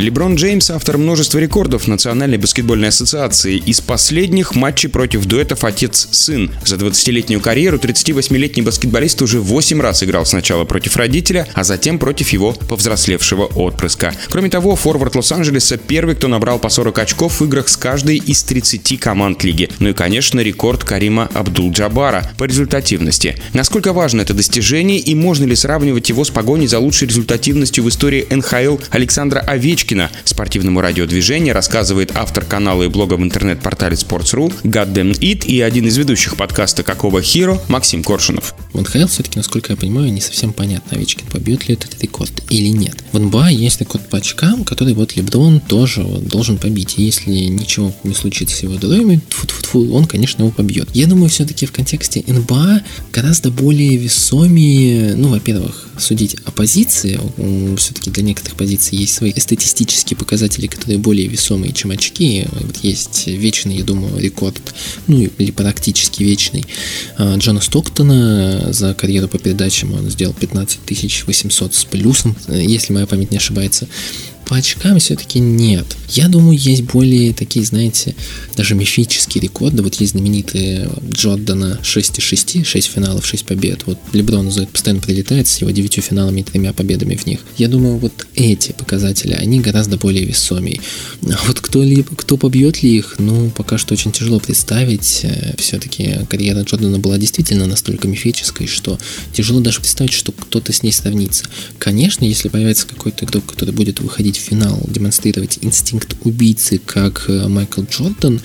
Леброн Джеймс – автор множества рекордов Национальной баскетбольной ассоциации. Из последних матчей против дуэтов отец-сын. За 20-летнюю карьеру 38-летний баскетболист уже 8 раз играл сначала против родителя, а затем против его повзрослевшего отпрыска. Кроме того, форвард Лос-Анджелеса первый, кто набрал по 40 очков в играх с каждой из 30 команд лиги. Ну и, конечно, рекорд Карима Абдул-Джабара по результативности. Насколько важно это достижение и можно ли сравнивать его с погоней за лучшей результативностью в истории НХЛ Александра Овечкина, Пушкина спортивному радиодвижению рассказывает автор канала и блога в интернет-портале Sports.ru Goddamn It и один из ведущих подкаста «Какого Хиро» Максим Коршунов. В НХЛ все-таки, насколько я понимаю, не совсем понятно, Овечкин побьет ли этот рекорд или нет. В НБА есть рекорд по очкам, который вот Леброн тоже должен побить. И если ничего не случится с его здоровьем, он, конечно, его побьет. Я думаю, все-таки в контексте НБА гораздо более весомые, ну, во-первых, судить о позиции. Все-таки для некоторых позиций есть свои статистические показатели, которые более весомые, чем очки. Вот есть вечный, я думаю, рекорд, ну или практически вечный а, Джона Стоктона за карьеру по передачам. Он сделал 15 800 с плюсом, если моя память не ошибается по очкам все-таки нет. Я думаю, есть более такие, знаете, даже мифические рекорды. Вот есть знаменитые Джордана 6,6, 6 финалов, 6 побед. Вот Леброн за это постоянно прилетает с его 9 финалами и тремя победами в них. Я думаю, вот эти показатели, они гораздо более весомые. А вот кто, ли, кто побьет ли их, ну, пока что очень тяжело представить. Э, все-таки карьера Джордана была действительно настолько мифической, что тяжело даже представить, что кто-то с ней сравнится. Конечно, если появится какой-то игрок, который будет выходить финал демонстрировать инстинкт убийцы, как э, Майкл Джордан,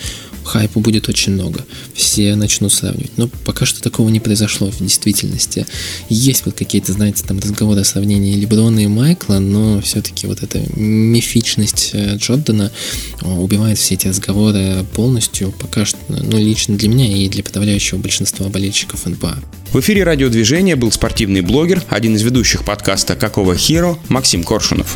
хайпа будет очень много. Все начнут сравнивать. Но пока что такого не произошло в действительности. Есть вот какие-то, знаете, там разговоры о сравнении Леброна и Майкла, но все-таки вот эта мифичность э, Джордана убивает все эти разговоры полностью. Пока что, ну, лично для меня и для подавляющего большинства болельщиков НБА. В эфире радиодвижения был спортивный блогер, один из ведущих подкаста «Какого Хиро» Максим Коршунов.